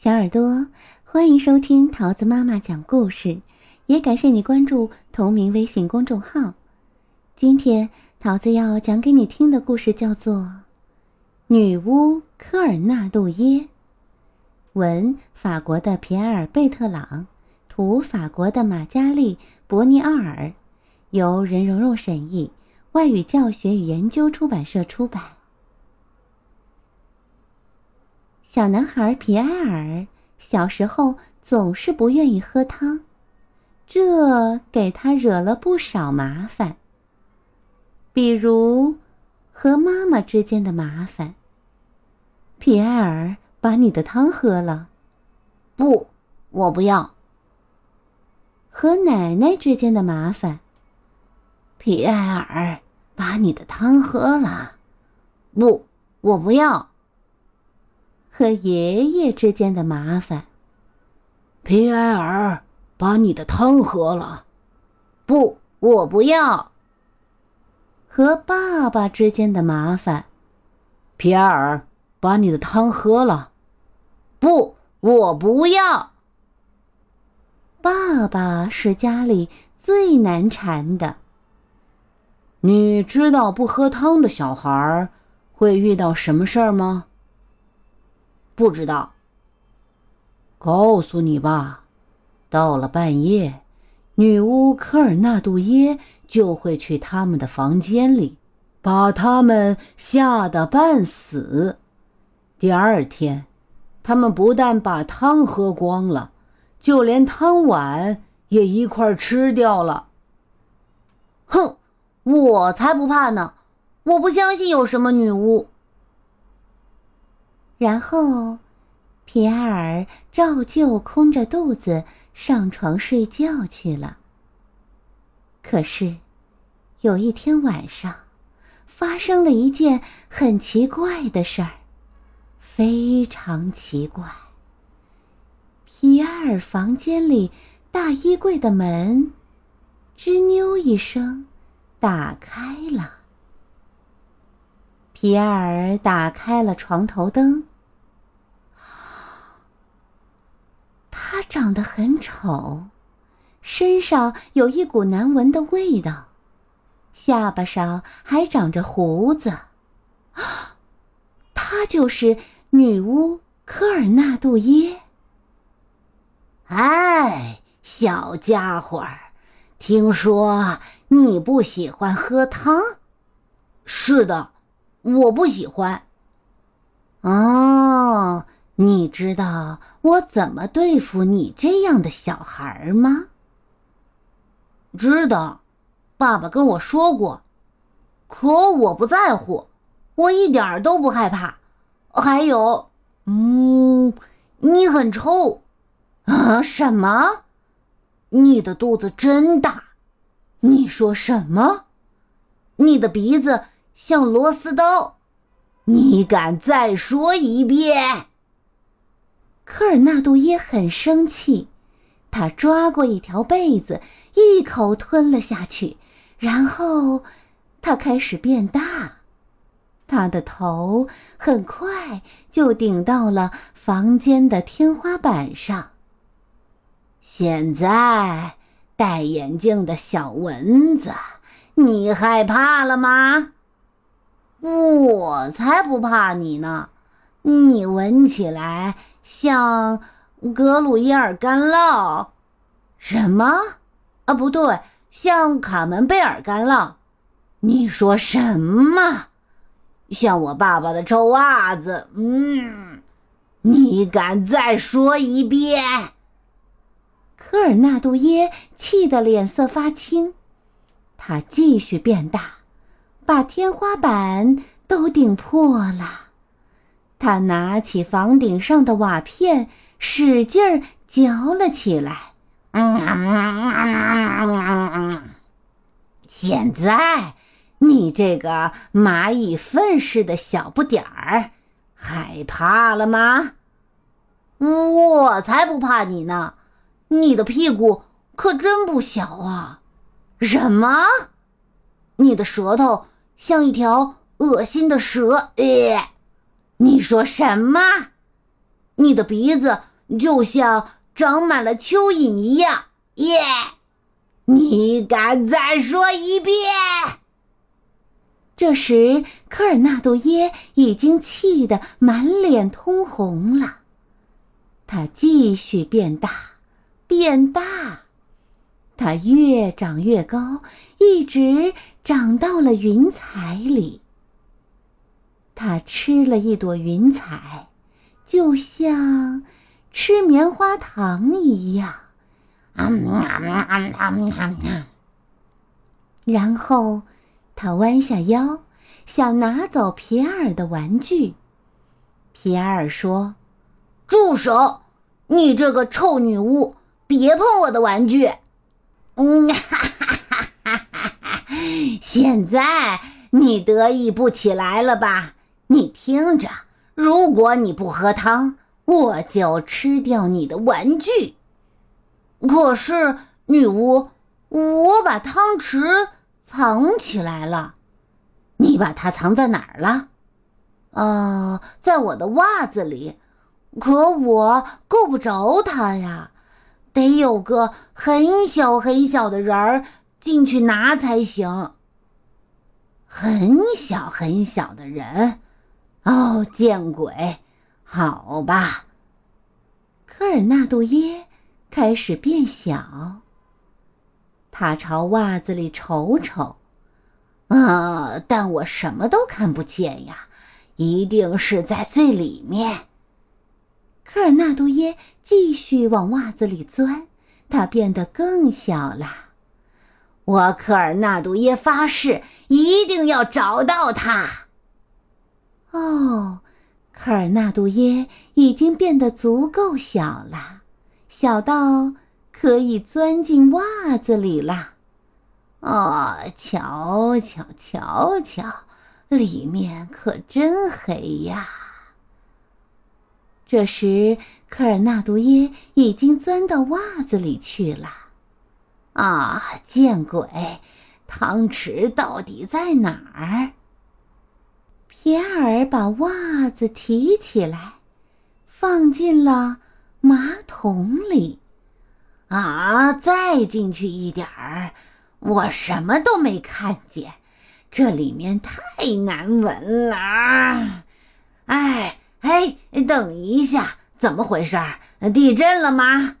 小耳朵，欢迎收听桃子妈妈讲故事，也感谢你关注同名微信公众号。今天桃子要讲给你听的故事叫做《女巫科尔纳杜耶》，文法国的皮埃尔贝特朗，图法国的玛加丽伯尼奥尔，由任蓉蓉审译，外语教学与研究出版社出版。小男孩皮埃尔小时候总是不愿意喝汤，这给他惹了不少麻烦。比如和妈妈之间的麻烦。皮埃尔，把你的汤喝了。不，我不要。和奶奶之间的麻烦。皮埃尔，把你的汤喝了。不，我不要。和爷爷之间的麻烦。皮埃尔，把你的汤喝了。不，我不要。和爸爸之间的麻烦。皮埃尔，把你的汤喝了。不，我不要。爸爸是家里最难缠的。你知道不喝汤的小孩会遇到什么事儿吗？不知道。告诉你吧，到了半夜，女巫科尔纳杜耶就会去他们的房间里，把他们吓得半死。第二天，他们不但把汤喝光了，就连汤碗也一块吃掉了。哼，我才不怕呢！我不相信有什么女巫。然后，皮埃尔照旧空着肚子上床睡觉去了。可是，有一天晚上，发生了一件很奇怪的事儿，非常奇怪。皮埃尔房间里大衣柜的门，吱扭一声，打开了。皮埃尔打开了床头灯。他长得很丑，身上有一股难闻的味道，下巴上还长着胡子。他就是女巫科尔纳杜耶。哎，小家伙儿，听说你不喜欢喝汤？是的。我不喜欢。哦，你知道我怎么对付你这样的小孩吗？知道，爸爸跟我说过。可我不在乎，我一点都不害怕。还有，嗯，你很臭。啊？什么？你的肚子真大。你说什么？你的鼻子。像螺丝刀，你敢再说一遍？科尔纳杜耶很生气，他抓过一条被子，一口吞了下去，然后他开始变大，他的头很快就顶到了房间的天花板上。现在，戴眼镜的小蚊子，你害怕了吗？我才不怕你呢！你闻起来像格鲁耶尔干酪，什么？啊，不对，像卡门贝尔干酪。你说什么？像我爸爸的臭袜子。嗯，你敢再说一遍？科尔纳杜耶气得脸色发青，他继续变大。把天花板都顶破了，他拿起房顶上的瓦片，使劲儿嚼了起来。现在，你这个蚂蚁粪似的小不点儿，害怕了吗？我才不怕你呢！你的屁股可真不小啊！什么？你的舌头？像一条恶心的蛇，呃，你说什么？你的鼻子就像长满了蚯蚓一样。耶！你敢再说一遍？这时，科尔纳杜耶已经气得满脸通红了。他继续变大，变大，它越长越高，一直长到了云彩里。他吃了一朵云彩，就像吃棉花糖一样。然后，他弯下腰，想拿走皮埃尔的玩具。皮埃尔说：“住手！你这个臭女巫，别碰我的玩具！”嗯，哈哈哈哈哈哈！现在你得意不起来了吧？你听着，如果你不喝汤，我就吃掉你的玩具。可是，女巫，我把汤匙藏起来了。你把它藏在哪儿了？啊，在我的袜子里。可我够不着它呀，得有个很小很小的人儿进去拿才行。很小很小的人，哦，见鬼！好吧，科尔纳杜耶。开始变小。他朝袜子里瞅瞅，啊，但我什么都看不见呀，一定是在最里面。科尔纳杜耶继续往袜子里钻，它变得更小了。我科尔纳杜耶发誓，一定要找到它。哦，科尔纳杜耶已经变得足够小了。小到可以钻进袜子里了，哦，瞧瞧瞧瞧，里面可真黑呀！这时，科尔纳杜耶已经钻到袜子里去了。啊，见鬼！汤匙到底在哪儿？皮埃尔把袜子提起来，放进了。马桶里，啊！再进去一点儿，我什么都没看见，这里面太难闻了。哎哎，等一下，怎么回事？地震了吗？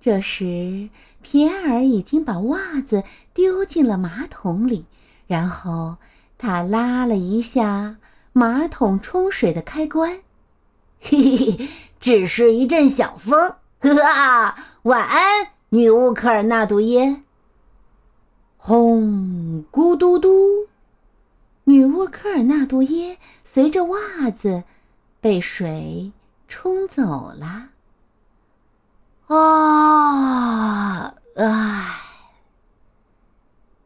这时，皮埃尔已经把袜子丢进了马桶里，然后他拉了一下马桶冲水的开关。嘿嘿嘿，只是一阵小风。呵哈，晚安，女巫科尔纳杜耶。轰，咕嘟嘟，女巫科尔纳杜耶随着袜子被水冲走了。啊，唉，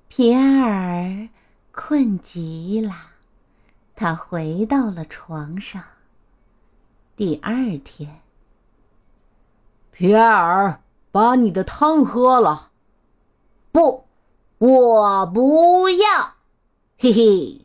皮埃尔困极了，他回到了床上。第二天，皮埃尔，把你的汤喝了。不，我不要。嘿嘿。